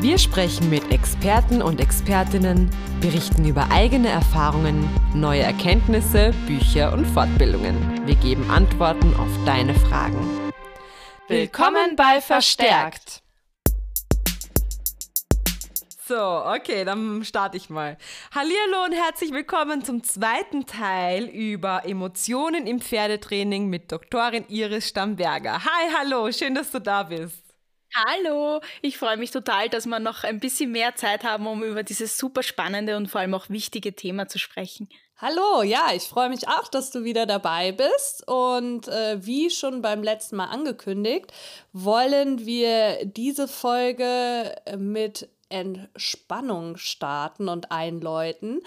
Wir sprechen mit Experten und Expertinnen, berichten über eigene Erfahrungen, neue Erkenntnisse, Bücher und Fortbildungen. Wir geben Antworten auf deine Fragen. Willkommen bei Verstärkt. So, okay, dann starte ich mal. Hallihallo und herzlich willkommen zum zweiten Teil über Emotionen im Pferdetraining mit Doktorin Iris Stamberger. Hi, hallo, schön, dass du da bist. Hallo, ich freue mich total, dass wir noch ein bisschen mehr Zeit haben, um über dieses super spannende und vor allem auch wichtige Thema zu sprechen. Hallo, ja, ich freue mich auch, dass du wieder dabei bist. Und äh, wie schon beim letzten Mal angekündigt, wollen wir diese Folge mit Entspannung starten und einläuten.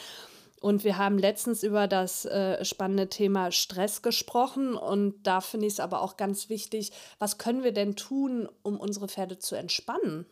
Und wir haben letztens über das äh, spannende Thema Stress gesprochen. Und da finde ich es aber auch ganz wichtig, was können wir denn tun, um unsere Pferde zu entspannen?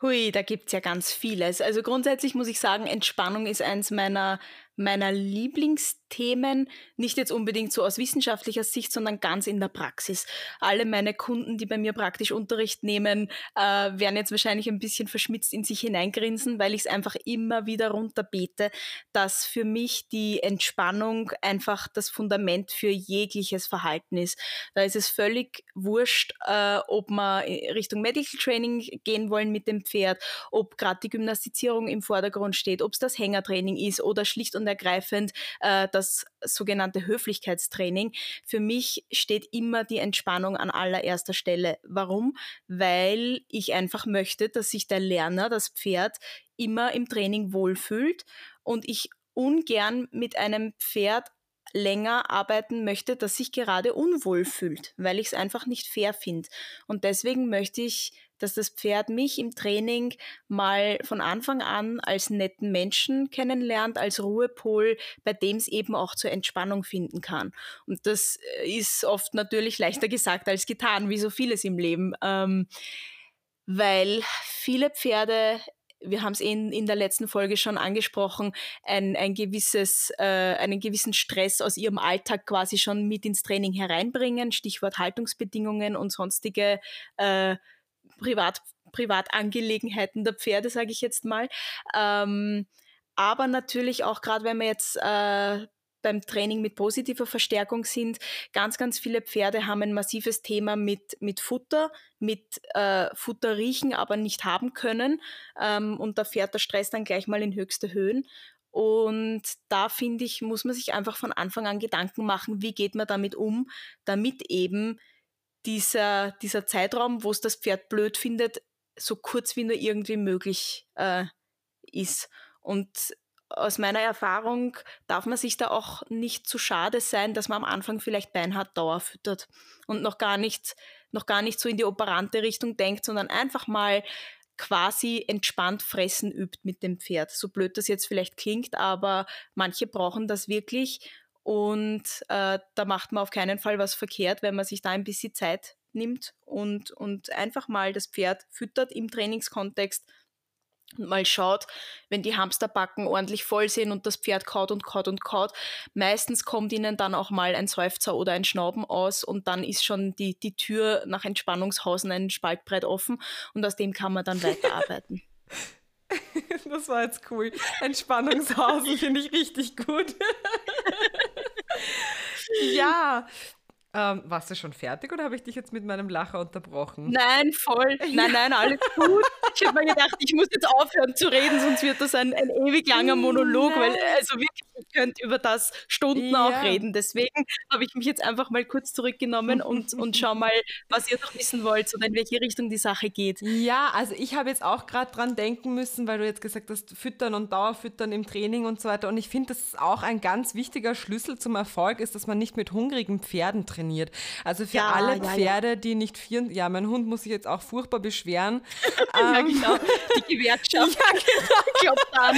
Hui, da gibt es ja ganz vieles. Also grundsätzlich muss ich sagen, Entspannung ist eins meiner meiner Lieblingsthemen, nicht jetzt unbedingt so aus wissenschaftlicher Sicht, sondern ganz in der Praxis. Alle meine Kunden, die bei mir praktisch Unterricht nehmen, äh, werden jetzt wahrscheinlich ein bisschen verschmitzt in sich hineingrinsen, weil ich es einfach immer wieder runterbete, dass für mich die Entspannung einfach das Fundament für jegliches Verhalten ist. Da ist es völlig wurscht, äh, ob wir Richtung Medical Training gehen wollen mit dem Pferd, ob gerade die Gymnastizierung im Vordergrund steht, ob es das Hängertraining ist oder schlicht und ergreifend äh, das sogenannte Höflichkeitstraining. Für mich steht immer die Entspannung an allererster Stelle. Warum? Weil ich einfach möchte, dass sich der Lerner, das Pferd, immer im Training wohlfühlt und ich ungern mit einem Pferd länger arbeiten möchte, das sich gerade unwohl fühlt, weil ich es einfach nicht fair finde. Und deswegen möchte ich dass das Pferd mich im Training mal von Anfang an als netten Menschen kennenlernt, als Ruhepol, bei dem es eben auch zur Entspannung finden kann. Und das äh, ist oft natürlich leichter gesagt als getan, wie so vieles im Leben. Ähm, weil viele Pferde wir haben es in, in der letzten Folge schon angesprochen, ein, ein gewisses, äh, einen gewissen Stress aus ihrem Alltag quasi schon mit ins Training hereinbringen, Stichwort Haltungsbedingungen und sonstige äh, Privat, Privatangelegenheiten der Pferde, sage ich jetzt mal. Ähm, aber natürlich auch gerade, wenn wir jetzt äh, beim Training mit positiver Verstärkung sind, ganz, ganz viele Pferde haben ein massives Thema mit, mit Futter, mit äh, Futter riechen, aber nicht haben können. Ähm, und da fährt der Stress dann gleich mal in höchste Höhen. Und da finde ich, muss man sich einfach von Anfang an Gedanken machen, wie geht man damit um, damit eben dieser, dieser Zeitraum, wo es das Pferd blöd findet, so kurz wie nur irgendwie möglich äh, ist. Und aus meiner Erfahrung darf man sich da auch nicht zu schade sein, dass man am Anfang vielleicht beinhart Dauer füttert und noch gar nicht, noch gar nicht so in die operante Richtung denkt, sondern einfach mal quasi entspannt fressen übt mit dem Pferd. So blöd das jetzt vielleicht klingt, aber manche brauchen das wirklich und äh, da macht man auf keinen Fall was verkehrt, wenn man sich da ein bisschen Zeit nimmt und, und einfach mal das Pferd füttert im Trainingskontext und mal schaut, wenn die Hamsterbacken ordentlich voll sind und das Pferd kaut und kaut und kaut. Meistens kommt ihnen dann auch mal ein Seufzer oder ein Schnauben aus und dann ist schon die, die Tür nach Entspannungshausen ein Spaltbrett offen und aus dem kann man dann weiterarbeiten. Das war jetzt cool. Entspannungshausen finde ich richtig gut. ja, ähm, warst du schon fertig oder habe ich dich jetzt mit meinem Lacher unterbrochen? Nein, voll. Nein, nein, alles gut. Ich habe mir gedacht, ich muss jetzt aufhören zu reden, sonst wird das ein, ein ewig langer Monolog, nein. weil also wirklich, ihr könnt über das Stunden ja. auch reden. Deswegen habe ich mich jetzt einfach mal kurz zurückgenommen und, und schau mal, was ihr noch wissen wollt oder in welche Richtung die Sache geht. Ja, also ich habe jetzt auch gerade dran denken müssen, weil du jetzt gesagt hast, Füttern und Dauerfüttern im Training und so weiter. Und ich finde, das ist auch ein ganz wichtiger Schlüssel zum Erfolg ist, dass man nicht mit hungrigen Pferden trainiert trainiert. Also für ja, alle Pferde, ja, die nicht vier, ja, mein Hund muss sich jetzt auch furchtbar beschweren. ja, ähm, genau. Die Gewerkschaft. ja, genau. An.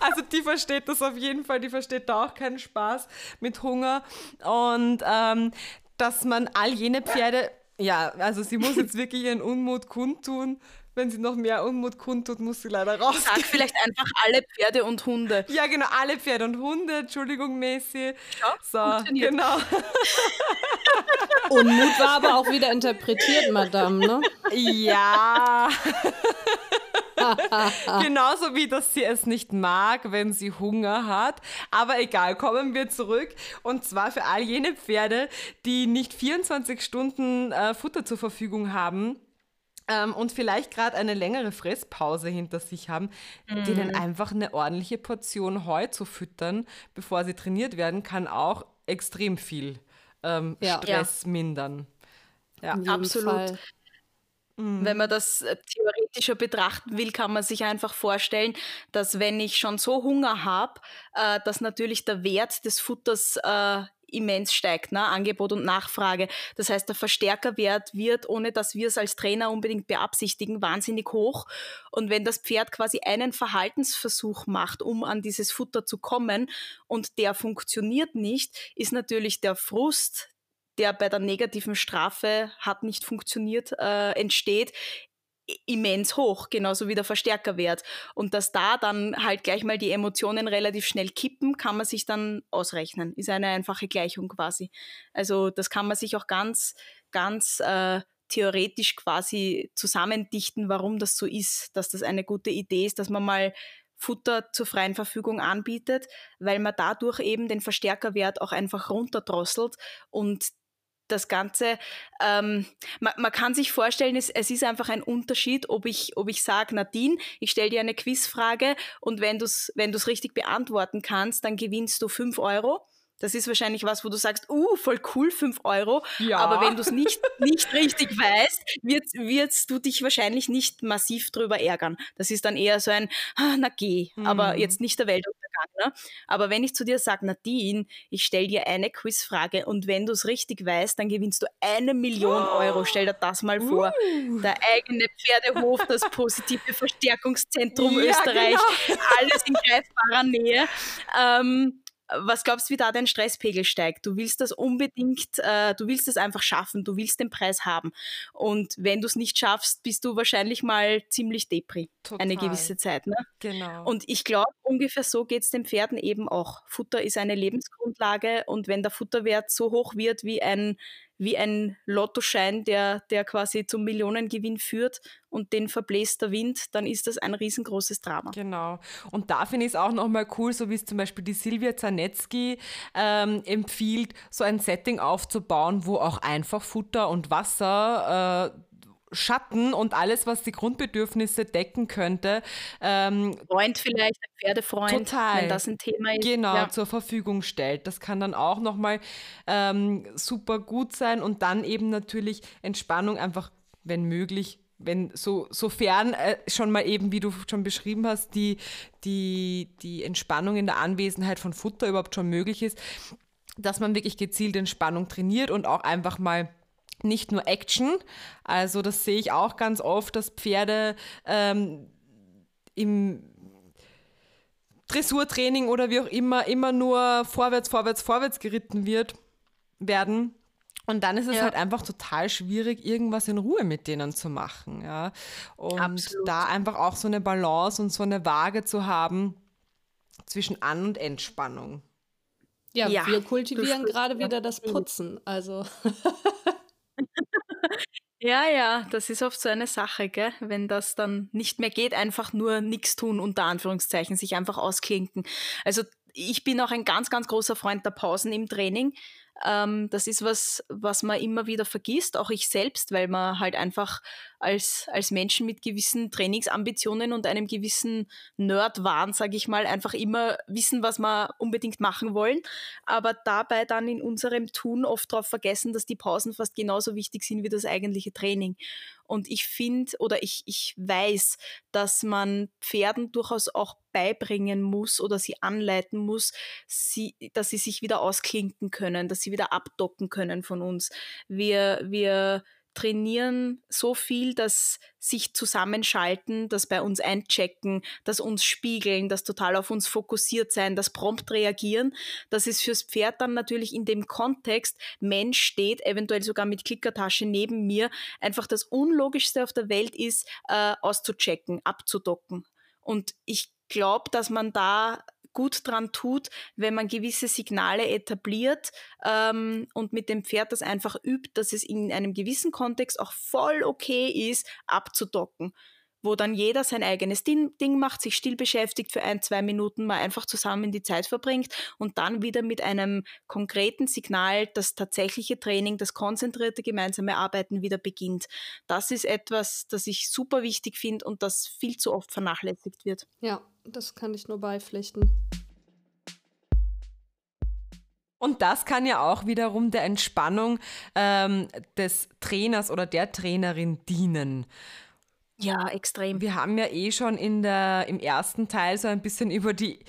Also die versteht das auf jeden Fall, die versteht da auch keinen Spaß mit Hunger. Und ähm, dass man all jene Pferde, ja, also sie muss jetzt wirklich ihren Unmut kundtun wenn sie noch mehr Unmut kundtut, muss sie leider raus. Sag vielleicht einfach alle Pferde und Hunde. Ja, genau, alle Pferde und Hunde, Entschuldigung, Messi. Ja, so, genau. Unmut war aber auch wieder interpretiert, Madame, ne? Ja. Genauso wie, dass sie es nicht mag, wenn sie Hunger hat. Aber egal, kommen wir zurück. Und zwar für all jene Pferde, die nicht 24 Stunden äh, Futter zur Verfügung haben ähm, und vielleicht gerade eine längere Fresspause hinter sich haben, mhm. denen einfach eine ordentliche Portion Heu zu füttern, bevor sie trainiert werden, kann auch extrem viel ähm, ja. Stress ja. mindern. Ja, absolut. Fall. Mhm. Wenn man das äh, theoretischer betrachten will, kann man sich einfach vorstellen, dass wenn ich schon so Hunger habe, äh, dass natürlich der Wert des Futters äh, immens steigt, ne? Angebot und Nachfrage. Das heißt, der Verstärkerwert wird, ohne dass wir es als Trainer unbedingt beabsichtigen, wahnsinnig hoch. Und wenn das Pferd quasi einen Verhaltensversuch macht, um an dieses Futter zu kommen und der funktioniert nicht, ist natürlich der Frust, der bei der negativen Strafe hat nicht funktioniert, äh, entsteht, immens hoch, genauso wie der Verstärkerwert. Und dass da dann halt gleich mal die Emotionen relativ schnell kippen, kann man sich dann ausrechnen. Ist eine einfache Gleichung quasi. Also das kann man sich auch ganz, ganz äh, theoretisch quasi zusammendichten, warum das so ist, dass das eine gute Idee ist, dass man mal Futter zur freien Verfügung anbietet, weil man dadurch eben den Verstärkerwert auch einfach runterdrosselt und das Ganze, ähm, man, man, kann sich vorstellen, es, es, ist einfach ein Unterschied, ob ich, ob ich sage, Nadine, ich stelle dir eine Quizfrage und wenn du es wenn richtig beantworten kannst, dann gewinnst du 5 Euro. Das ist wahrscheinlich was, wo du sagst, uh, voll cool, 5 Euro. Ja. Aber wenn du es nicht, nicht richtig weißt, wirst, wirst du dich wahrscheinlich nicht massiv drüber ärgern. Das ist dann eher so ein, ah, na geh, mhm. aber jetzt nicht der Weltuntergang. Ne? Aber wenn ich zu dir sage, Nadine, ich stelle dir eine Quizfrage und wenn du es richtig weißt, dann gewinnst du eine Million oh. Euro. Stell dir das mal vor. Uh. Der eigene Pferdehof, das positive Verstärkungszentrum ja, Österreich, genau. alles in greifbarer Nähe. Ähm, was glaubst du, wie da dein Stresspegel steigt? Du willst das unbedingt, äh, du willst es einfach schaffen, du willst den Preis haben. Und wenn du es nicht schaffst, bist du wahrscheinlich mal ziemlich depri Total. eine gewisse Zeit. Ne? Genau. Und ich glaube, ungefähr so geht es den Pferden eben auch. Futter ist eine Lebensgrundlage und wenn der Futterwert so hoch wird wie ein wie ein Lottoschein, der, der quasi zum Millionengewinn führt und den verbläst der Wind, dann ist das ein riesengroßes Drama. Genau. Und da finde ich es auch nochmal cool, so wie es zum Beispiel die Silvia Zanetzky ähm, empfiehlt, so ein Setting aufzubauen, wo auch einfach Futter und Wasser äh, Schatten und alles, was die Grundbedürfnisse decken könnte. Ähm, Freund vielleicht, ein Pferdefreund, total, wenn das ein Thema ist. Genau, ja. zur Verfügung stellt. Das kann dann auch nochmal ähm, super gut sein und dann eben natürlich Entspannung einfach, wenn möglich, wenn so sofern äh, schon mal eben, wie du schon beschrieben hast, die, die, die Entspannung in der Anwesenheit von Futter überhaupt schon möglich ist, dass man wirklich gezielt Entspannung trainiert und auch einfach mal nicht nur Action. Also das sehe ich auch ganz oft, dass Pferde ähm, im Dressurtraining oder wie auch immer immer nur vorwärts, vorwärts, vorwärts geritten wird, werden. Und dann ist es ja. halt einfach total schwierig, irgendwas in Ruhe mit denen zu machen. Ja? Und Absolut. da einfach auch so eine Balance und so eine Waage zu haben zwischen An- und Entspannung. Ja, ja wir kultivieren gerade wieder das Putzen. Also Ja, ja, das ist oft so eine Sache, gell? wenn das dann nicht mehr geht, einfach nur nichts tun, unter Anführungszeichen, sich einfach ausklinken. Also ich bin auch ein ganz, ganz großer Freund der Pausen im Training. Ähm, das ist was, was man immer wieder vergisst, auch ich selbst, weil man halt einfach als, als Menschen mit gewissen Trainingsambitionen und einem gewissen Nerd-Wahn, sage ich mal, einfach immer wissen, was wir unbedingt machen wollen, aber dabei dann in unserem Tun oft darauf vergessen, dass die Pausen fast genauso wichtig sind wie das eigentliche Training. Und ich finde oder ich, ich weiß, dass man Pferden durchaus auch beibringen muss oder sie anleiten muss, sie, dass sie sich wieder ausklinken können, dass sie wieder abdocken können von uns. Wir, wir trainieren so viel, dass sich zusammenschalten, das bei uns einchecken, das uns spiegeln, das total auf uns fokussiert sein, das prompt reagieren. Das ist fürs Pferd dann natürlich in dem Kontext, Mensch steht eventuell sogar mit Klickertasche neben mir, einfach das Unlogischste auf der Welt ist, äh, auszuchecken, abzudocken. Und ich glaube, dass man da gut dran tut, wenn man gewisse Signale etabliert ähm, und mit dem Pferd das einfach übt, dass es in einem gewissen Kontext auch voll okay ist, abzudocken wo dann jeder sein eigenes Ding, Ding, macht, sich still beschäftigt für ein, zwei Minuten, mal einfach zusammen die Zeit verbringt und dann wieder mit einem konkreten Signal das tatsächliche Training, das konzentrierte gemeinsame Arbeiten wieder beginnt. Das ist etwas, das ich super wichtig finde und das viel zu oft vernachlässigt wird. Ja, das kann ich nur beipflichten. Und das kann ja auch wiederum der Entspannung ähm, des Trainers oder der Trainerin dienen. Ja, extrem. Wir haben ja eh schon in der, im ersten Teil so ein bisschen über die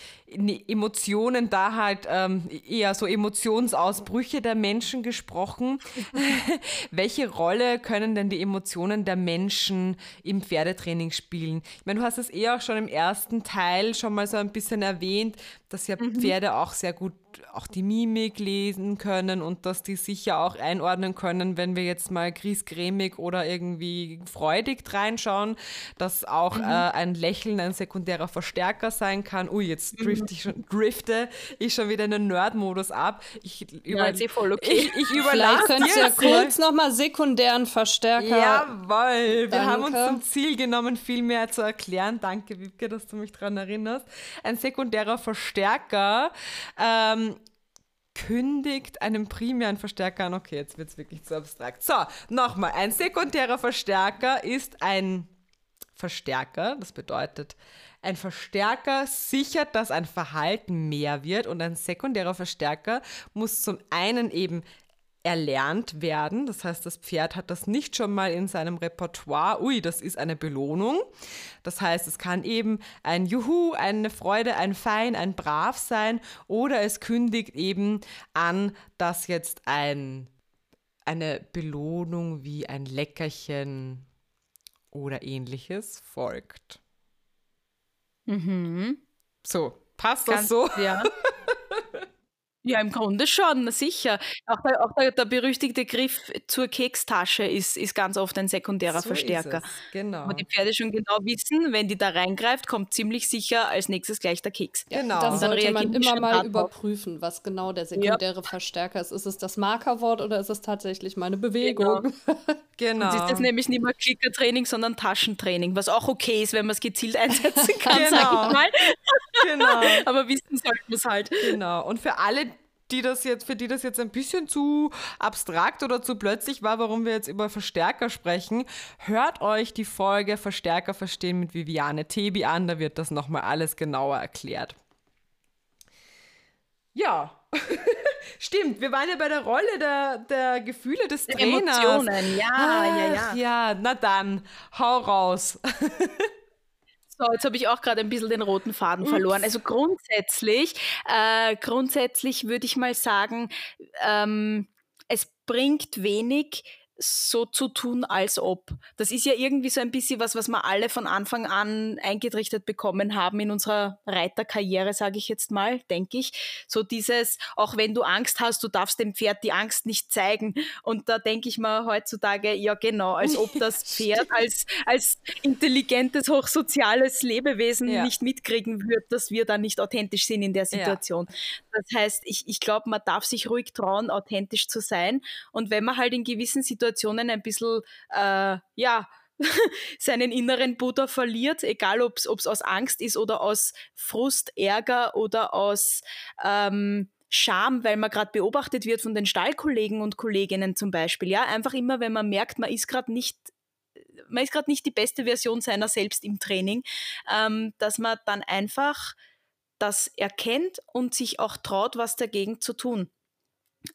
Emotionen da halt ähm, eher so Emotionsausbrüche der Menschen gesprochen. Welche Rolle können denn die Emotionen der Menschen im Pferdetraining spielen? Ich meine, du hast es eh auch schon im ersten Teil schon mal so ein bisschen erwähnt, dass ja mhm. Pferde auch sehr gut auch die Mimik lesen können und dass die sicher auch einordnen können, wenn wir jetzt mal griesgrämig oder irgendwie freudig reinschauen, dass auch mhm. äh, ein Lächeln ein sekundärer Verstärker sein kann. Ui, jetzt mhm. drifte ich schon, drifte ich schon wieder in den Nerd-Modus ab. Ich, über, ja, voll okay. ich, ich Vielleicht könntest du ja kurz nochmal sekundären Verstärker. Jawohl, wir Danke. haben uns zum Ziel genommen, viel mehr zu erklären. Danke, Wiebke, dass du mich daran erinnerst. Ein sekundärer Verstärker ähm, kündigt einen primären Verstärker an. Okay, jetzt wird es wirklich zu abstrakt. So, nochmal. Ein sekundärer Verstärker ist ein Verstärker. Das bedeutet, ein Verstärker sichert, dass ein Verhalten mehr wird und ein sekundärer Verstärker muss zum einen eben erlernt werden. Das heißt, das Pferd hat das nicht schon mal in seinem Repertoire. Ui, das ist eine Belohnung. Das heißt, es kann eben ein Juhu, eine Freude, ein Fein, ein Brav sein oder es kündigt eben an, dass jetzt ein, eine Belohnung wie ein Leckerchen oder ähnliches folgt. Mhm. So, passt Ganz, das so? Ja. Ja, im Grunde schon, sicher. Auch der, auch der, der berüchtigte Griff zur Kekstasche ist, ist ganz oft ein sekundärer so Verstärker. Genau. Wo die Pferde schon genau wissen, wenn die da reingreift, kommt ziemlich sicher als nächstes gleich der Keks. Genau. Das sollte man immer mal überprüfen, was genau der sekundäre ja. Verstärker ist. Ist es das Markerwort oder ist es tatsächlich meine Bewegung? Genau. genau. Und ist das nämlich nicht mehr Klickertraining, sondern Taschentraining, was auch okay ist, wenn man es gezielt einsetzen kann, genau. sag ich mal. Genau. Aber wissen sollte man es halt. Genau. Und für alle, die das jetzt, für die das jetzt ein bisschen zu abstrakt oder zu plötzlich war, warum wir jetzt über Verstärker sprechen, hört euch die Folge Verstärker verstehen mit Viviane Tebi an, da wird das nochmal alles genauer erklärt. Ja, stimmt, wir waren ja bei der Rolle der, der Gefühle des Trainers. Emotionen, ja, Ach, ja, ja. Ja, na dann, hau raus. So, jetzt habe ich auch gerade ein bisschen den roten Faden verloren. Also grundsätzlich, äh, grundsätzlich würde ich mal sagen, ähm, es bringt wenig, so zu tun, als ob. Das ist ja irgendwie so ein bisschen was, was wir alle von Anfang an eingetrichtert bekommen haben in unserer Reiterkarriere, sage ich jetzt mal, denke ich. So dieses, auch wenn du Angst hast, du darfst dem Pferd die Angst nicht zeigen. Und da denke ich mir heutzutage, ja genau, als ob das Pferd als, als intelligentes, hochsoziales Lebewesen ja. nicht mitkriegen wird, dass wir dann nicht authentisch sind in der Situation. Ja. Das heißt, ich, ich glaube, man darf sich ruhig trauen, authentisch zu sein. Und wenn man halt in gewissen Situationen Situationen ein bisschen, äh, ja, seinen inneren Buddha verliert, egal ob es aus Angst ist oder aus Frust, Ärger oder aus ähm, Scham, weil man gerade beobachtet wird von den Stallkollegen und Kolleginnen zum Beispiel. Ja, einfach immer, wenn man merkt, man ist gerade nicht man ist gerade nicht die beste Version seiner selbst im Training, ähm, dass man dann einfach das erkennt und sich auch traut, was dagegen zu tun.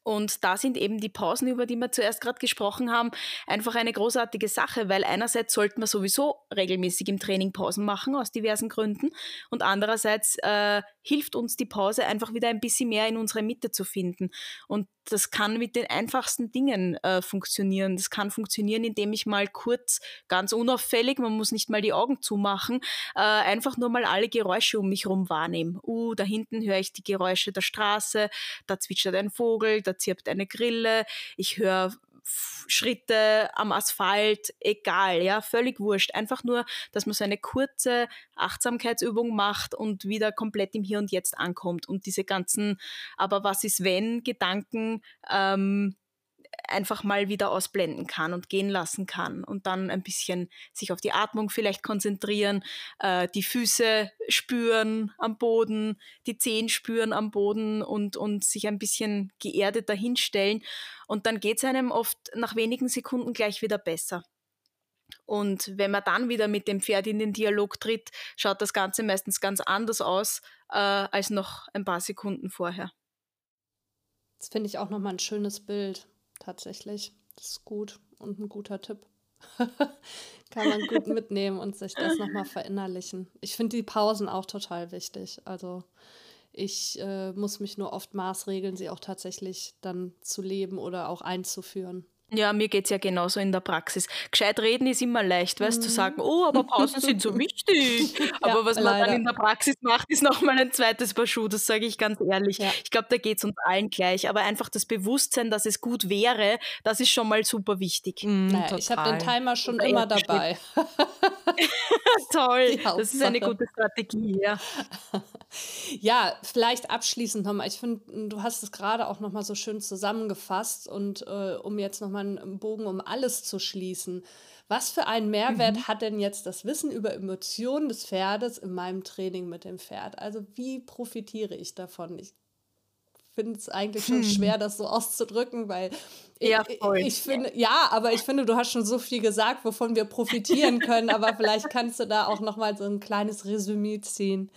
Und da sind eben die Pausen, über die wir zuerst gerade gesprochen haben, einfach eine großartige Sache, weil einerseits sollten wir sowieso regelmäßig im Training Pausen machen, aus diversen Gründen. Und andererseits äh, hilft uns die Pause einfach wieder ein bisschen mehr in unsere Mitte zu finden. Und das kann mit den einfachsten Dingen äh, funktionieren. Das kann funktionieren, indem ich mal kurz, ganz unauffällig, man muss nicht mal die Augen zumachen, äh, einfach nur mal alle Geräusche um mich herum wahrnehme. Uh, da hinten höre ich die Geräusche der Straße, da zwitschert ein Vogel, da zirpt eine Grille, ich höre Schritte am Asphalt, egal, ja, völlig wurscht. Einfach nur, dass man so eine kurze Achtsamkeitsübung macht und wieder komplett im Hier und Jetzt ankommt und diese ganzen, aber was ist wenn Gedanken ähm, einfach mal wieder ausblenden kann und gehen lassen kann und dann ein bisschen sich auf die Atmung vielleicht konzentrieren, äh, die Füße spüren am Boden, die Zehen spüren am Boden und, und sich ein bisschen geerdet dahinstellen. Und dann geht es einem oft nach wenigen Sekunden gleich wieder besser. Und wenn man dann wieder mit dem Pferd in den Dialog tritt, schaut das Ganze meistens ganz anders aus äh, als noch ein paar Sekunden vorher. Das finde ich auch nochmal ein schönes Bild tatsächlich. Das ist gut und ein guter Tipp. Kann man gut mitnehmen und sich das nochmal verinnerlichen. Ich finde die Pausen auch total wichtig. Also ich äh, muss mich nur oft maßregeln, sie auch tatsächlich dann zu leben oder auch einzuführen. Ja, mir geht es ja genauso in der Praxis. Gescheit reden ist immer leicht, weißt du, mhm. zu sagen, oh, aber Pausen sind so wichtig. Aber ja, was man leider. dann in der Praxis macht, ist nochmal ein zweites Paar Schuh, das sage ich ganz ehrlich. Ja. Ich glaube, da geht es uns allen gleich. Aber einfach das Bewusstsein, dass es gut wäre, das ist schon mal super wichtig. Mhm, naja, ich habe den Timer schon immer dabei. Toll, das ist eine gute Strategie, ja. Ja, vielleicht abschließend nochmal. Ich finde, du hast es gerade auch nochmal so schön zusammengefasst und äh, um jetzt nochmal einen Bogen um alles zu schließen. Was für einen Mehrwert mhm. hat denn jetzt das Wissen über Emotionen des Pferdes in meinem Training mit dem Pferd? Also wie profitiere ich davon? Ich finde es eigentlich schon hm. schwer, das so auszudrücken, weil ja, ich, ich, finde, ja, aber ich finde, du hast schon so viel gesagt, wovon wir profitieren können, aber vielleicht kannst du da auch noch mal so ein kleines Resümee ziehen.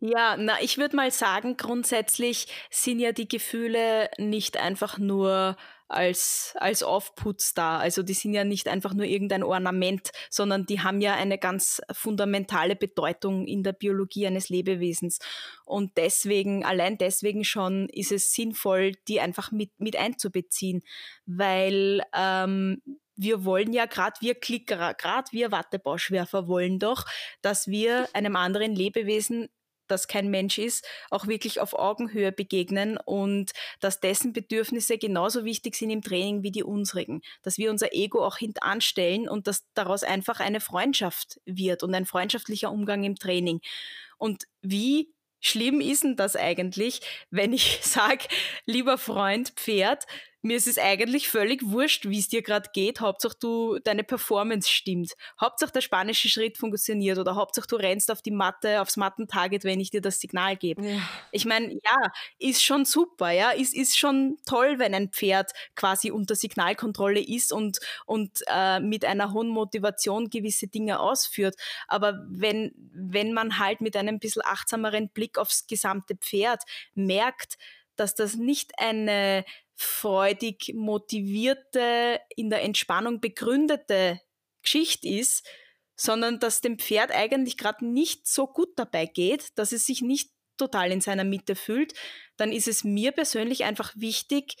Ja, na, ich würde mal sagen, grundsätzlich sind ja die Gefühle nicht einfach nur als, als Aufputz da. Also die sind ja nicht einfach nur irgendein Ornament, sondern die haben ja eine ganz fundamentale Bedeutung in der Biologie eines Lebewesens. Und deswegen, allein deswegen schon ist es sinnvoll, die einfach mit, mit einzubeziehen, weil ähm, wir wollen ja gerade wir Klickerer, gerade wir Wattebauschwerfer wollen doch, dass wir einem anderen Lebewesen das kein Mensch ist, auch wirklich auf Augenhöhe begegnen und dass dessen Bedürfnisse genauso wichtig sind im Training wie die unsrigen. Dass wir unser Ego auch hintanstellen und dass daraus einfach eine Freundschaft wird und ein freundschaftlicher Umgang im Training. Und wie schlimm ist denn das eigentlich, wenn ich sage, lieber Freund, Pferd, mir ist es eigentlich völlig wurscht, wie es dir gerade geht. Hauptsache du, deine Performance stimmt. Hauptsache der spanische Schritt funktioniert oder Hauptsache du rennst auf die Matte, aufs Mattentarget, wenn ich dir das Signal gebe. Ja. Ich meine, ja, ist schon super, ja, ist, ist schon toll, wenn ein Pferd quasi unter Signalkontrolle ist und, und äh, mit einer hohen Motivation gewisse Dinge ausführt. Aber wenn, wenn man halt mit einem bisschen achtsameren Blick aufs gesamte Pferd merkt, dass das nicht eine freudig motivierte, in der Entspannung begründete Geschichte ist, sondern dass dem Pferd eigentlich gerade nicht so gut dabei geht, dass es sich nicht total in seiner Mitte fühlt, dann ist es mir persönlich einfach wichtig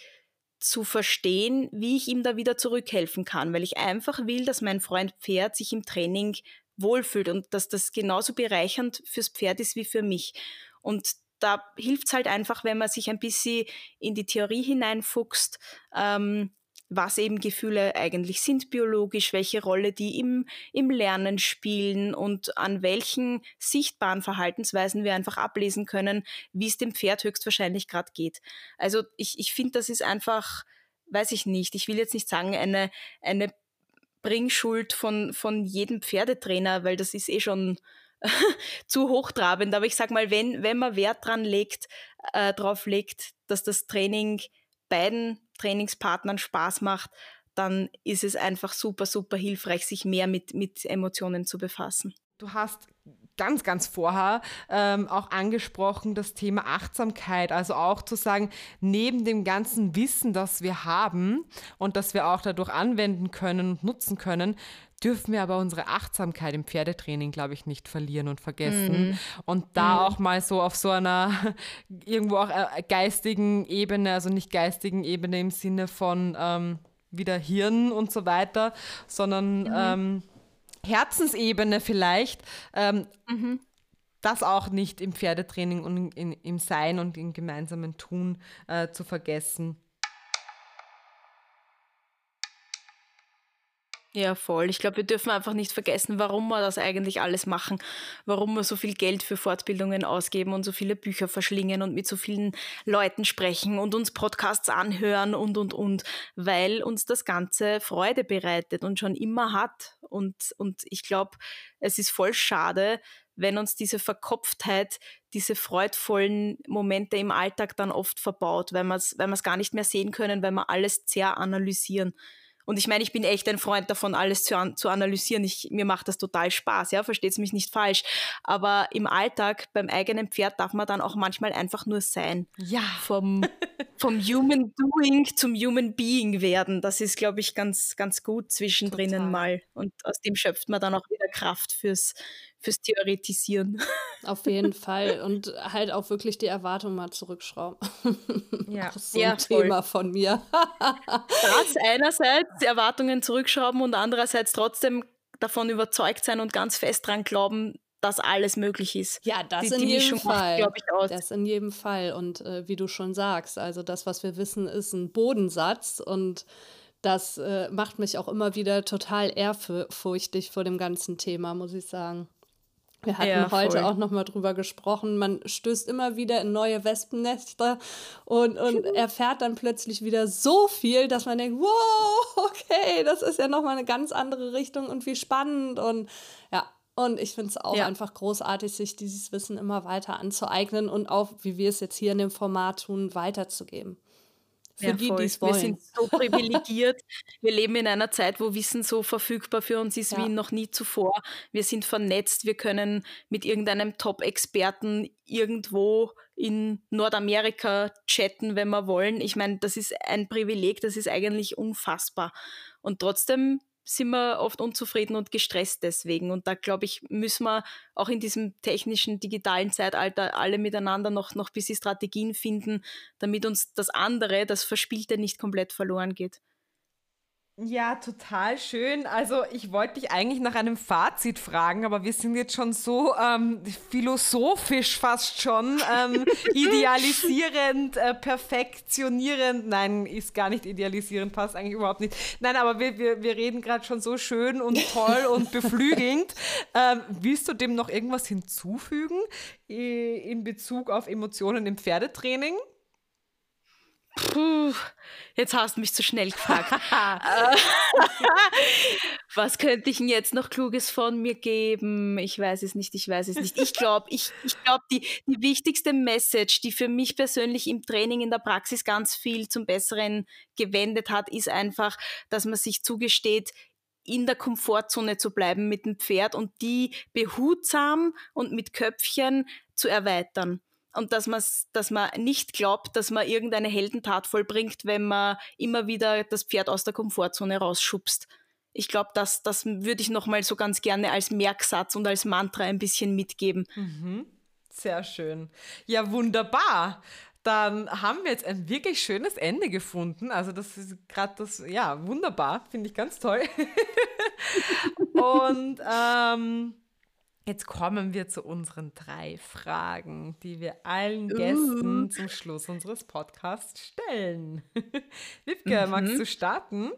zu verstehen, wie ich ihm da wieder zurückhelfen kann, weil ich einfach will, dass mein Freund Pferd sich im Training wohlfühlt und dass das genauso bereichernd fürs Pferd ist wie für mich. Und da hilft es halt einfach, wenn man sich ein bisschen in die Theorie hineinfuchst, ähm, was eben Gefühle eigentlich sind biologisch, welche Rolle die im, im Lernen spielen und an welchen sichtbaren Verhaltensweisen wir einfach ablesen können, wie es dem Pferd höchstwahrscheinlich gerade geht. Also ich, ich finde, das ist einfach, weiß ich nicht, ich will jetzt nicht sagen, eine, eine Bringschuld von, von jedem Pferdetrainer, weil das ist eh schon zu hochtrabend. Aber ich sag mal, wenn, wenn man Wert dran legt, äh, drauf legt, dass das Training beiden Trainingspartnern Spaß macht, dann ist es einfach super, super hilfreich, sich mehr mit, mit Emotionen zu befassen. Du hast ganz, ganz vorher ähm, auch angesprochen, das Thema Achtsamkeit. Also auch zu sagen, neben dem ganzen Wissen, das wir haben und das wir auch dadurch anwenden können und nutzen können, dürfen wir aber unsere Achtsamkeit im Pferdetraining, glaube ich, nicht verlieren und vergessen. Mhm. Und da mhm. auch mal so auf so einer irgendwo auch äh, geistigen Ebene, also nicht geistigen Ebene im Sinne von ähm, wieder Hirn und so weiter, sondern mhm. ähm, Herzensebene vielleicht, ähm, mhm. das auch nicht im Pferdetraining und in, im Sein und im gemeinsamen Tun äh, zu vergessen. Ja, voll. Ich glaube, wir dürfen einfach nicht vergessen, warum wir das eigentlich alles machen, warum wir so viel Geld für Fortbildungen ausgeben und so viele Bücher verschlingen und mit so vielen Leuten sprechen und uns Podcasts anhören und, und, und, weil uns das Ganze Freude bereitet und schon immer hat. Und, und ich glaube, es ist voll schade, wenn uns diese Verkopftheit, diese freudvollen Momente im Alltag dann oft verbaut, weil wir es weil gar nicht mehr sehen können, weil wir alles sehr analysieren. Und ich meine, ich bin echt ein Freund davon, alles zu, an, zu analysieren. Ich, mir macht das total Spaß, ja, versteht mich nicht falsch. Aber im Alltag, beim eigenen Pferd, darf man dann auch manchmal einfach nur sein. Ja. Vom, vom Human Doing zum Human Being werden. Das ist, glaube ich, ganz, ganz gut zwischendrin mal. Und aus dem schöpft man dann auch wieder Kraft fürs, fürs Theoretisieren. Auf jeden Fall. Und halt auch wirklich die Erwartungen mal zurückschrauben. Ja, das ist so ja, ein voll. Thema von mir. das einerseits die Erwartungen zurückschrauben und andererseits trotzdem davon überzeugt sein und ganz fest dran glauben, dass alles möglich ist. Ja, das die, in die jedem Fall. Macht, ich, aus. Das in jedem Fall. Und äh, wie du schon sagst, also das, was wir wissen, ist ein Bodensatz und das äh, macht mich auch immer wieder total ehrfurchtig vor dem ganzen Thema, muss ich sagen. Wir hatten ja, heute auch noch mal drüber gesprochen. Man stößt immer wieder in neue Wespennester und, und erfährt dann plötzlich wieder so viel, dass man denkt, wow, okay, das ist ja noch mal eine ganz andere Richtung und wie spannend und ja. Und ich finde es auch ja. einfach großartig, sich dieses Wissen immer weiter anzueignen und auch, wie wir es jetzt hier in dem Format tun, weiterzugeben. Für ja, die, die es wollen. Wir sind so privilegiert. wir leben in einer Zeit, wo Wissen so verfügbar für uns ist ja. wie noch nie zuvor. Wir sind vernetzt. Wir können mit irgendeinem Top-Experten irgendwo in Nordamerika chatten, wenn wir wollen. Ich meine, das ist ein Privileg, das ist eigentlich unfassbar. Und trotzdem sind wir oft unzufrieden und gestresst deswegen. Und da, glaube ich, müssen wir auch in diesem technischen, digitalen Zeitalter alle miteinander noch, noch ein bisschen Strategien finden, damit uns das andere, das Verspielte nicht komplett verloren geht. Ja, total schön. Also ich wollte dich eigentlich nach einem Fazit fragen, aber wir sind jetzt schon so ähm, philosophisch fast schon, ähm, idealisierend, äh, perfektionierend. Nein, ist gar nicht idealisierend, passt eigentlich überhaupt nicht. Nein, aber wir, wir, wir reden gerade schon so schön und toll und beflügelnd. Ähm, willst du dem noch irgendwas hinzufügen in Bezug auf Emotionen im Pferdetraining? Puh, jetzt hast du mich zu schnell gefragt. Was könnte ich denn jetzt noch Kluges von mir geben? Ich weiß es nicht, ich weiß es nicht. Ich glaube, ich, ich glaub, die, die wichtigste Message, die für mich persönlich im Training, in der Praxis ganz viel zum Besseren gewendet hat, ist einfach, dass man sich zugesteht, in der Komfortzone zu bleiben mit dem Pferd und die behutsam und mit Köpfchen zu erweitern und dass, man's, dass man nicht glaubt, dass man irgendeine Heldentat vollbringt, wenn man immer wieder das Pferd aus der Komfortzone rausschubst. Ich glaube, das, das würde ich nochmal so ganz gerne als Merksatz und als Mantra ein bisschen mitgeben. Mhm. Sehr schön. Ja, wunderbar. Dann haben wir jetzt ein wirklich schönes Ende gefunden. Also das ist gerade das, ja, wunderbar. Finde ich ganz toll. und ähm, Jetzt kommen wir zu unseren drei Fragen, die wir allen uh. Gästen zum Schluss unseres Podcasts stellen. Wipke, mhm. magst du starten?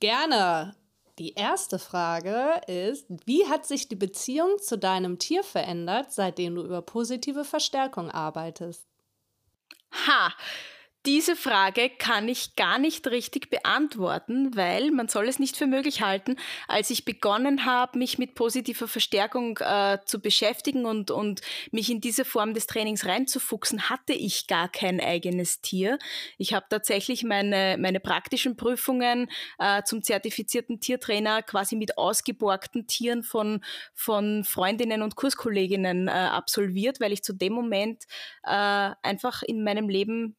Gerne. Die erste Frage ist, wie hat sich die Beziehung zu deinem Tier verändert, seitdem du über positive Verstärkung arbeitest? Ha, Diese Frage kann ich gar nicht richtig beantworten, weil man soll es nicht für möglich halten. Als ich begonnen habe, mich mit positiver Verstärkung äh, zu beschäftigen und, und mich in diese Form des Trainings reinzufuchsen, hatte ich gar kein eigenes Tier. Ich habe tatsächlich meine, meine praktischen Prüfungen äh, zum zertifizierten Tiertrainer quasi mit ausgeborgten Tieren von, von Freundinnen und Kurskolleginnen äh, absolviert, weil ich zu dem Moment äh, einfach in meinem Leben,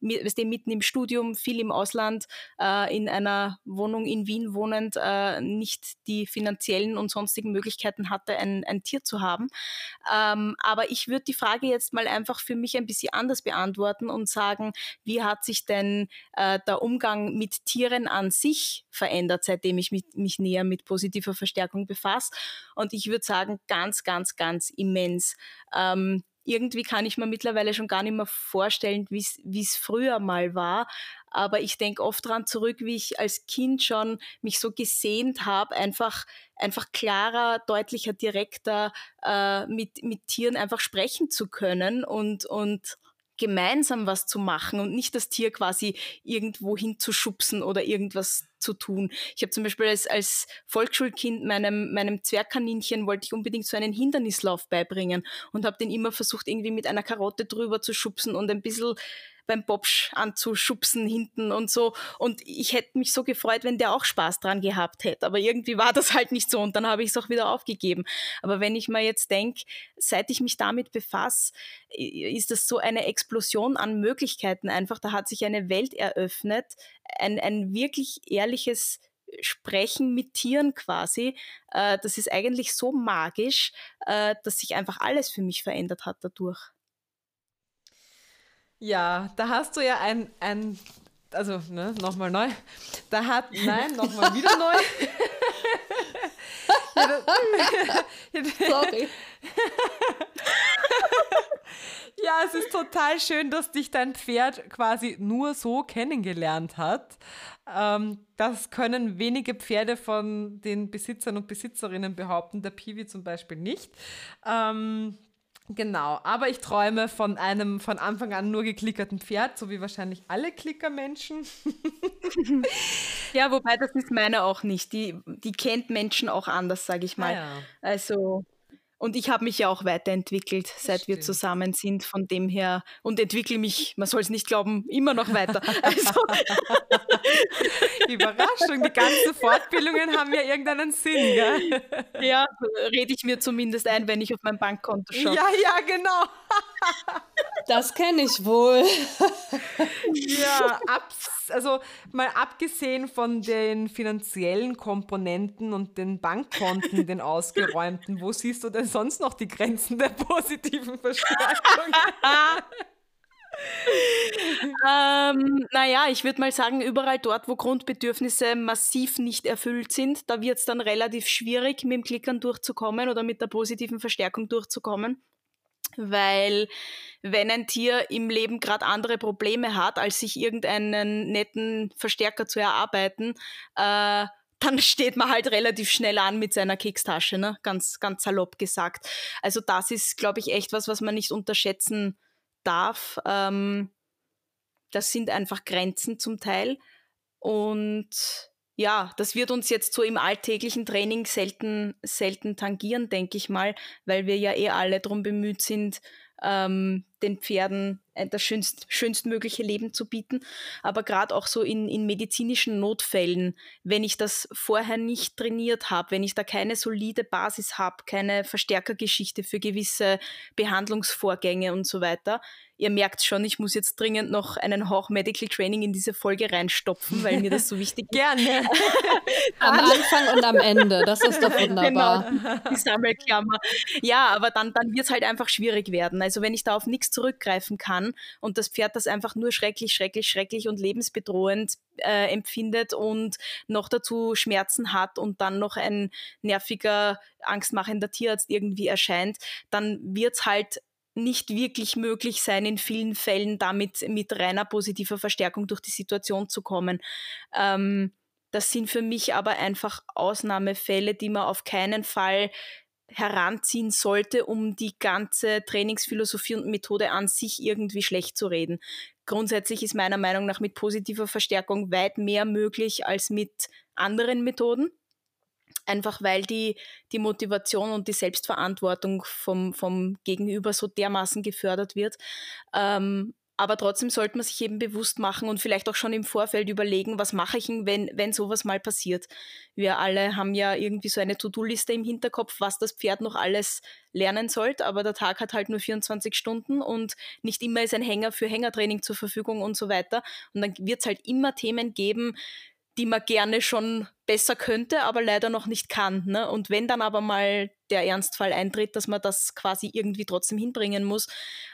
mitten im Studium, viel im Ausland, äh, in einer Wohnung in Wien wohnend, äh, nicht die finanziellen und sonstigen Möglichkeiten hatte, ein, ein Tier zu haben. Ähm, aber ich würde die Frage jetzt mal einfach für mich ein bisschen anders beantworten und sagen, wie hat sich denn äh, der Umgang mit Tieren an sich verändert, seitdem ich mit, mich näher mit positiver Verstärkung befasse? Und ich würde sagen, ganz, ganz, ganz immens. Ähm, irgendwie kann ich mir mittlerweile schon gar nicht mehr vorstellen, wie es früher mal war. Aber ich denke oft daran zurück, wie ich als Kind schon mich so gesehnt habe, einfach, einfach klarer, deutlicher, direkter äh, mit, mit Tieren einfach sprechen zu können und, und gemeinsam was zu machen und nicht das Tier quasi irgendwo hinzuschubsen oder irgendwas zu tun. Ich habe zum Beispiel als, als Volksschulkind meinem, meinem Zwergkaninchen wollte ich unbedingt so einen Hindernislauf beibringen und habe den immer versucht, irgendwie mit einer Karotte drüber zu schubsen und ein bisschen beim Bobsch anzuschubsen hinten und so. Und ich hätte mich so gefreut, wenn der auch Spaß dran gehabt hätte. Aber irgendwie war das halt nicht so und dann habe ich es auch wieder aufgegeben. Aber wenn ich mir jetzt denke, seit ich mich damit befasse, ist das so eine Explosion an Möglichkeiten einfach. Da hat sich eine Welt eröffnet, ein, ein wirklich ehrliches Sprechen mit Tieren quasi. Äh, das ist eigentlich so magisch, äh, dass sich einfach alles für mich verändert hat dadurch. Ja, da hast du ja ein, ein also ne, nochmal neu. Da hat, nein, nochmal wieder neu. Sorry. ja, es ist total schön, dass dich dein Pferd quasi nur so kennengelernt hat. Ähm, das können wenige Pferde von den Besitzern und Besitzerinnen behaupten, der Piwi zum Beispiel nicht. Ähm, Genau, aber ich träume von einem von Anfang an nur geklickerten Pferd, so wie wahrscheinlich alle Klickermenschen. ja, wobei das ist meine auch nicht. Die, die kennt Menschen auch anders, sage ich mal. Ah, ja. Also und ich habe mich ja auch weiterentwickelt, seit wir zusammen sind. Von dem her und entwickle mich, man soll es nicht glauben, immer noch weiter. Also. Überraschung, die ganzen Fortbildungen haben ja irgendeinen Sinn, gell? Ja, rede ich mir zumindest ein, wenn ich auf mein Bankkonto schaue. Ja, ja, genau. Das kenne ich wohl. Ja, also mal abgesehen von den finanziellen Komponenten und den Bankkonten, den ausgeräumten, wo siehst du denn sonst noch die Grenzen der positiven Verstärkung? ähm, naja, ich würde mal sagen, überall dort, wo Grundbedürfnisse massiv nicht erfüllt sind, da wird es dann relativ schwierig, mit dem Klickern durchzukommen oder mit der positiven Verstärkung durchzukommen weil wenn ein Tier im Leben gerade andere Probleme hat, als sich irgendeinen netten Verstärker zu erarbeiten, äh, dann steht man halt relativ schnell an mit seiner Kekstasche, ne? ganz, ganz salopp gesagt. Also das ist, glaube ich, echt was, was man nicht unterschätzen darf. Ähm, das sind einfach Grenzen zum Teil. Und ja, das wird uns jetzt so im alltäglichen Training selten, selten tangieren, denke ich mal, weil wir ja eh alle darum bemüht sind, ähm, den Pferden das schönst, schönstmögliche Leben zu bieten. Aber gerade auch so in, in medizinischen Notfällen, wenn ich das vorher nicht trainiert habe, wenn ich da keine solide Basis habe, keine Verstärkergeschichte für gewisse Behandlungsvorgänge und so weiter, ihr merkt schon, ich muss jetzt dringend noch einen Hauch Medical Training in diese Folge reinstopfen, weil mir das so wichtig ist. Gerne. am Anfang und am Ende, das ist doch wunderbar. Genau, die Sammelklammer. Ja, aber dann, dann wird es halt einfach schwierig werden. Also wenn ich da auf nichts zurückgreifen kann und das Pferd das einfach nur schrecklich, schrecklich, schrecklich und lebensbedrohend äh, empfindet und noch dazu Schmerzen hat und dann noch ein nerviger, angstmachender Tierarzt irgendwie erscheint, dann wird es halt nicht wirklich möglich sein, in vielen Fällen damit mit reiner positiver Verstärkung durch die Situation zu kommen. Ähm, das sind für mich aber einfach Ausnahmefälle, die man auf keinen Fall heranziehen sollte, um die ganze Trainingsphilosophie und Methode an sich irgendwie schlecht zu reden grundsätzlich ist meiner Meinung nach mit positiver Verstärkung weit mehr möglich als mit anderen Methoden. Einfach weil die, die Motivation und die Selbstverantwortung vom, vom Gegenüber so dermaßen gefördert wird. Ähm, aber trotzdem sollte man sich eben bewusst machen und vielleicht auch schon im Vorfeld überlegen, was mache ich, wenn, wenn sowas mal passiert. Wir alle haben ja irgendwie so eine To-Do-Liste im Hinterkopf, was das Pferd noch alles lernen sollte, aber der Tag hat halt nur 24 Stunden und nicht immer ist ein Hänger für Hängertraining zur Verfügung und so weiter. Und dann wird es halt immer Themen geben, die man gerne schon besser könnte, aber leider noch nicht kann. Ne? Und wenn dann aber mal der Ernstfall eintritt, dass man das quasi irgendwie trotzdem hinbringen muss,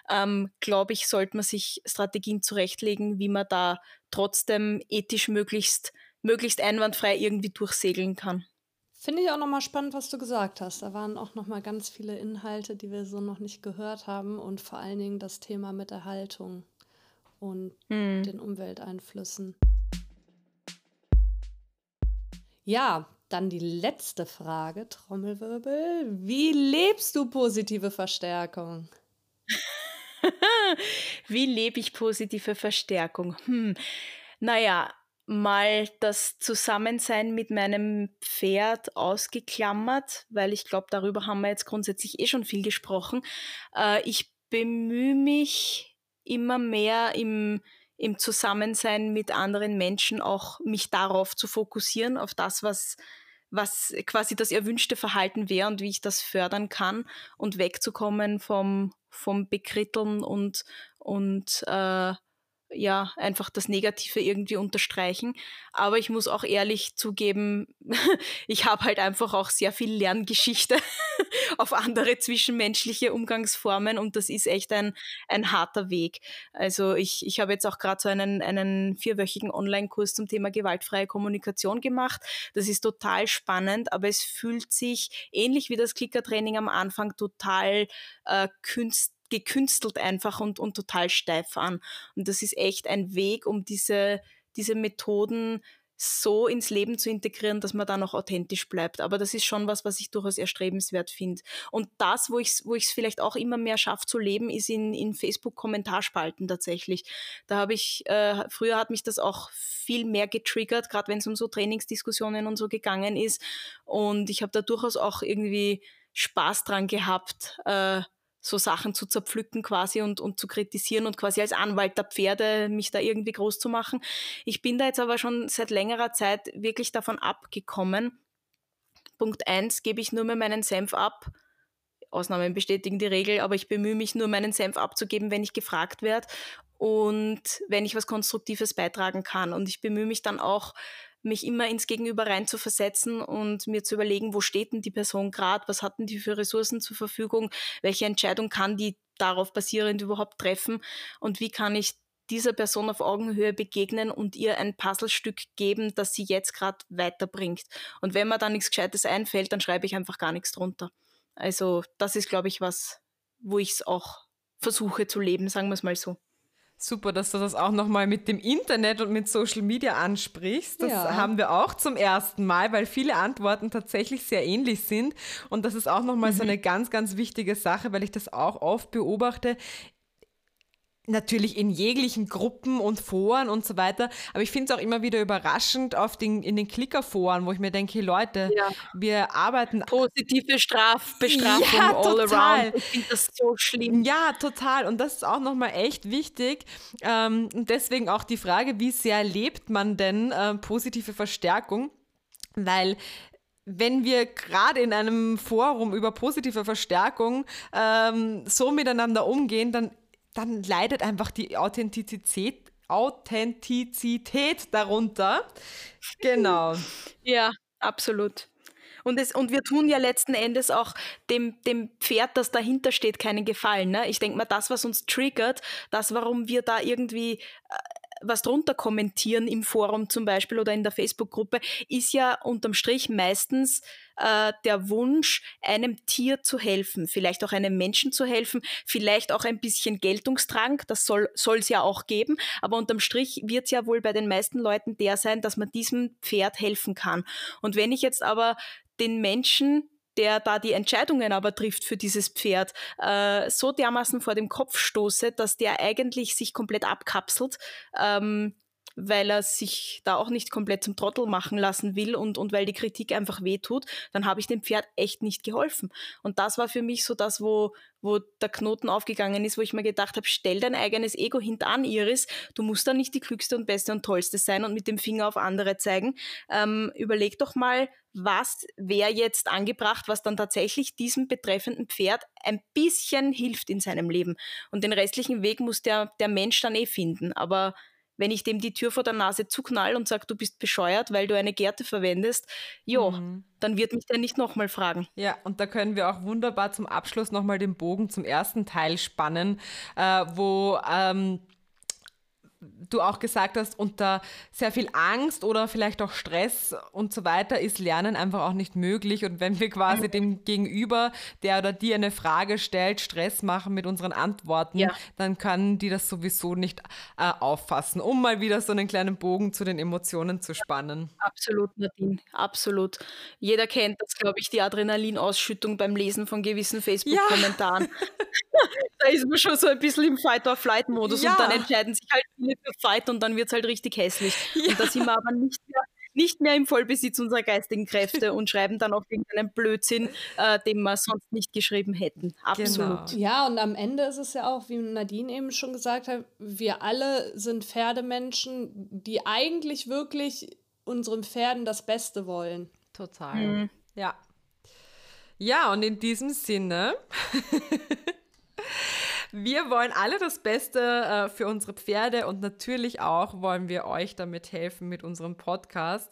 ähm, glaube ich, sollte man sich Strategien zurechtlegen, wie man da trotzdem ethisch möglichst, möglichst einwandfrei irgendwie durchsegeln kann. Finde ich auch nochmal spannend, was du gesagt hast. Da waren auch nochmal ganz viele Inhalte, die wir so noch nicht gehört haben und vor allen Dingen das Thema mit Erhaltung und hm. den Umwelteinflüssen. Ja, dann die letzte Frage, Trommelwirbel. Wie lebst du positive Verstärkung? Wie lebe ich positive Verstärkung? Hm. Naja, mal das Zusammensein mit meinem Pferd ausgeklammert, weil ich glaube, darüber haben wir jetzt grundsätzlich eh schon viel gesprochen. Äh, ich bemühe mich immer mehr im im Zusammensein mit anderen Menschen auch mich darauf zu fokussieren, auf das, was, was quasi das erwünschte Verhalten wäre und wie ich das fördern kann und wegzukommen vom, vom Bekritteln und, und äh, ja, einfach das Negative irgendwie unterstreichen. Aber ich muss auch ehrlich zugeben, ich habe halt einfach auch sehr viel Lerngeschichte auf andere zwischenmenschliche Umgangsformen und das ist echt ein, ein harter Weg. Also ich, ich habe jetzt auch gerade so einen, einen vierwöchigen Online-Kurs zum Thema gewaltfreie Kommunikation gemacht. Das ist total spannend, aber es fühlt sich ähnlich wie das Klickertraining am Anfang total äh, künstlich gekünstelt einfach und, und total steif an. Und das ist echt ein Weg, um diese, diese Methoden so ins Leben zu integrieren, dass man da noch authentisch bleibt. Aber das ist schon was, was ich durchaus erstrebenswert finde. Und das, wo ich es wo vielleicht auch immer mehr schaffe zu leben, ist in, in Facebook-Kommentarspalten tatsächlich. Da habe ich, äh, früher hat mich das auch viel mehr getriggert, gerade wenn es um so Trainingsdiskussionen und so gegangen ist. Und ich habe da durchaus auch irgendwie Spaß dran gehabt, äh, so Sachen zu zerpflücken quasi und, und zu kritisieren und quasi als Anwalt der Pferde mich da irgendwie groß zu machen. Ich bin da jetzt aber schon seit längerer Zeit wirklich davon abgekommen. Punkt eins gebe ich nur mehr meinen Senf ab. Ausnahmen bestätigen die Regel, aber ich bemühe mich nur, meinen Senf abzugeben, wenn ich gefragt werde und wenn ich was Konstruktives beitragen kann. Und ich bemühe mich dann auch, mich immer ins Gegenüber rein zu versetzen und mir zu überlegen, wo steht denn die Person gerade, was hatten die für Ressourcen zur Verfügung, welche Entscheidung kann die darauf basierend überhaupt treffen und wie kann ich dieser Person auf Augenhöhe begegnen und ihr ein Puzzlestück geben, das sie jetzt gerade weiterbringt. Und wenn mir dann nichts Gescheites einfällt, dann schreibe ich einfach gar nichts drunter. Also das ist, glaube ich, was, wo ich es auch versuche zu leben, sagen wir es mal so. Super, dass du das auch nochmal mit dem Internet und mit Social Media ansprichst. Das ja. haben wir auch zum ersten Mal, weil viele Antworten tatsächlich sehr ähnlich sind. Und das ist auch nochmal mhm. so eine ganz, ganz wichtige Sache, weil ich das auch oft beobachte natürlich in jeglichen Gruppen und Foren und so weiter. Aber ich finde es auch immer wieder überraschend auf den, in den Klickerforen, wo ich mir denke, Leute, ja. wir arbeiten. Positive Strafbestrafung ja, all total. around. Ich finde das so schlimm. Ja, total. Und das ist auch nochmal echt wichtig. Ähm, und deswegen auch die Frage, wie sehr lebt man denn äh, positive Verstärkung? Weil wenn wir gerade in einem Forum über positive Verstärkung ähm, so miteinander umgehen, dann dann leidet einfach die Authentizität, Authentizität darunter. Genau. Ja, absolut. Und, es, und wir tun ja letzten Endes auch dem, dem Pferd, das dahinter steht, keinen Gefallen. Ne? Ich denke mal, das, was uns triggert, das, warum wir da irgendwie äh, was drunter kommentieren im Forum zum Beispiel oder in der Facebook-Gruppe, ist ja unterm Strich meistens äh, der Wunsch, einem Tier zu helfen, vielleicht auch einem Menschen zu helfen, vielleicht auch ein bisschen Geltungsdrang, das soll es ja auch geben, aber unterm Strich wird es ja wohl bei den meisten Leuten der sein, dass man diesem Pferd helfen kann. Und wenn ich jetzt aber den Menschen der da die Entscheidungen aber trifft für dieses Pferd, äh, so dermaßen vor dem Kopf stoße, dass der eigentlich sich komplett abkapselt. Ähm, weil er sich da auch nicht komplett zum Trottel machen lassen will und, und weil die Kritik einfach wehtut, dann habe ich dem Pferd echt nicht geholfen. Und das war für mich so das, wo, wo der Knoten aufgegangen ist, wo ich mir gedacht habe, stell dein eigenes Ego hintan, Iris. Du musst da nicht die klügste und beste und tollste sein und mit dem Finger auf andere zeigen. Ähm, überleg doch mal, was wäre jetzt angebracht, was dann tatsächlich diesem betreffenden Pferd ein bisschen hilft in seinem Leben. Und den restlichen Weg muss der, der Mensch dann eh finden. Aber wenn ich dem die Tür vor der Nase zuknall und sage, du bist bescheuert, weil du eine Gerte verwendest, jo, mhm. dann wird mich der nicht nochmal fragen. Ja, und da können wir auch wunderbar zum Abschluss nochmal den Bogen zum ersten Teil spannen, äh, wo ähm, du auch gesagt hast, unter sehr viel Angst oder vielleicht auch Stress und so weiter ist Lernen einfach auch nicht möglich. Und wenn wir quasi dem Gegenüber, der oder die eine Frage stellt, Stress machen mit unseren Antworten, ja. dann können die das sowieso nicht äh, auffassen, um mal wieder so einen kleinen Bogen zu den Emotionen zu spannen. Absolut, Nadine, absolut. Jeder kennt das, glaube ich, die Adrenalinausschüttung beim Lesen von gewissen Facebook-Kommentaren. Ja. da ist man schon so ein bisschen im Fight-or-Flight-Modus ja. und dann entscheiden sich halt viele für Fight und dann wird es halt richtig hässlich. Ja. Und da sind wir aber nicht mehr, nicht mehr im Vollbesitz unserer geistigen Kräfte und schreiben dann auch irgendeinen Blödsinn, äh, den wir sonst nicht geschrieben hätten. Absolut. Genau. Ja, und am Ende ist es ja auch, wie Nadine eben schon gesagt hat, wir alle sind Pferdemenschen, die eigentlich wirklich unseren Pferden das Beste wollen. Total. Mhm. Ja. Ja, und in diesem Sinne Wir wollen alle das Beste äh, für unsere Pferde und natürlich auch wollen wir euch damit helfen mit unserem Podcast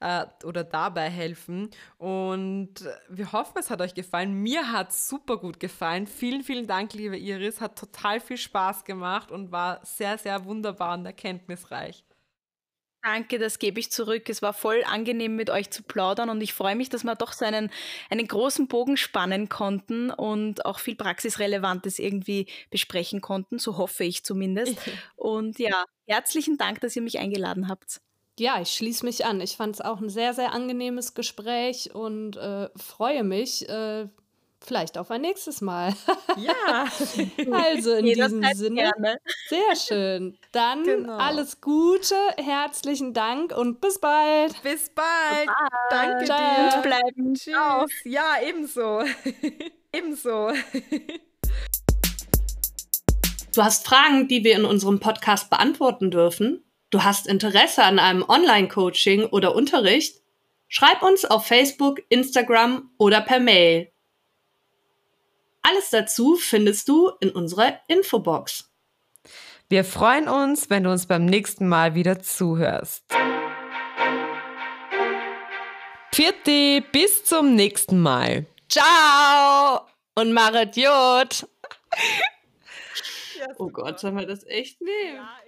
äh, oder dabei helfen. Und wir hoffen, es hat euch gefallen. Mir hat es super gut gefallen. Vielen, vielen Dank, liebe Iris. Hat total viel Spaß gemacht und war sehr, sehr wunderbar und erkenntnisreich. Danke, das gebe ich zurück. Es war voll angenehm, mit euch zu plaudern und ich freue mich, dass wir doch so einen, einen großen Bogen spannen konnten und auch viel Praxisrelevantes irgendwie besprechen konnten. So hoffe ich zumindest. Und ja, herzlichen Dank, dass ihr mich eingeladen habt. Ja, ich schließe mich an. Ich fand es auch ein sehr, sehr angenehmes Gespräch und äh, freue mich, äh, vielleicht auf ein nächstes Mal. Ja. also in diesem Sinne. Gerne. Sehr schön. Dann genau. alles Gute, herzlichen Dank und bis bald. Bis bald. Bye. Danke Ciao. dir. Und bleiben. Tschüss. Auf. Ja, ebenso. ebenso. Du hast Fragen, die wir in unserem Podcast beantworten dürfen? Du hast Interesse an einem Online-Coaching oder Unterricht? Schreib uns auf Facebook, Instagram oder per Mail alles dazu findest du in unserer Infobox. Wir freuen uns, wenn du uns beim nächsten Mal wieder zuhörst. Vierte, bis zum nächsten Mal. Ciao und Marit Jod. oh Gott, sollen wir das echt nehmen? Ja,